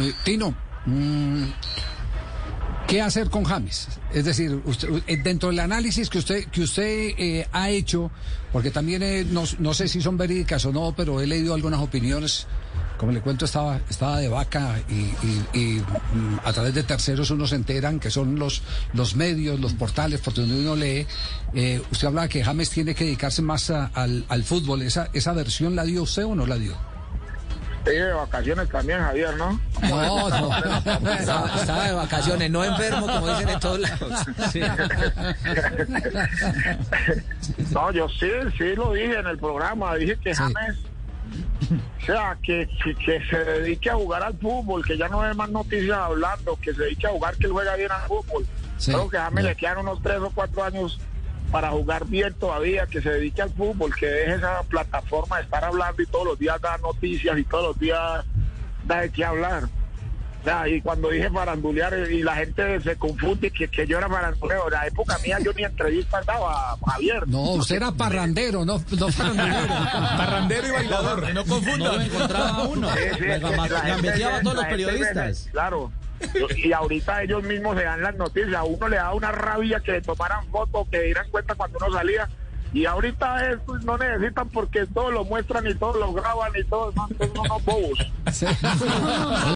Eh, Tino, mm, ¿qué hacer con James? Es decir, usted, eh, dentro del análisis que usted que usted eh, ha hecho, porque también eh, no, no sé si son verídicas o no, pero he leído algunas opiniones. Como le cuento, estaba, estaba de vaca y, mm, a través de terceros uno se enteran que son los, los medios, los portales por donde uno lee. Usted hablaba que James tiene que dedicarse más al, al fútbol. ¿Esa, ¿Esa versión la dio usted o no la dio? Sí, de vacaciones también, Javier, ¿no? No, no. Estaba, estaba de vacaciones, no enfermo, como dicen en todos lados. Sí. No, yo sí, sí lo dije en el programa. Dije que Sí. James, o sea, que, que, que se dedique a jugar al fútbol, que ya no hay más noticias hablando, que se dedique a jugar, que él juega bien al fútbol. Sí. Creo que James le quedan unos tres o cuatro años para jugar bien todavía, que se dedique al fútbol, que deje esa plataforma de estar hablando y todos los días dar noticias y todos los días da de qué hablar. O sea, y cuando dije farandulear eh, y la gente se confunde que, que yo era faranduleo, en la época mía yo ni entrevista daba, Javier. No, usted era parrandero, no, no farandulero. Parrandero y bailador. No confundan. No lo encontraba uno. Sí, sí, La la gente gambeteaba a ve- todos los la periodistas. Claro. Y ahorita ellos mismos se dan las noticias. A uno le da una rabia que le tomaran fotos, que dieran cuenta cuando uno salía. Y ahorita eso no necesitan porque todo lo muestran y todo lo graban y todo. No, son unos bobos. Sí.